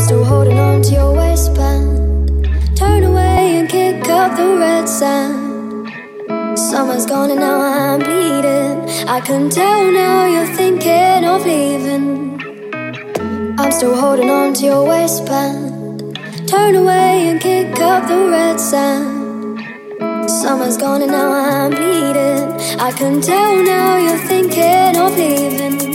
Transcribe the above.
I'm still holding on to your waistband. Turn away and kick up the red sand. Summer's gone and now I'm bleeding. I can tell now you're thinking of leaving. I'm still holding on to your waistband. Turn away and kick up the red sand. Summer's gone and now I'm bleeding. I can tell now you're thinking of leaving.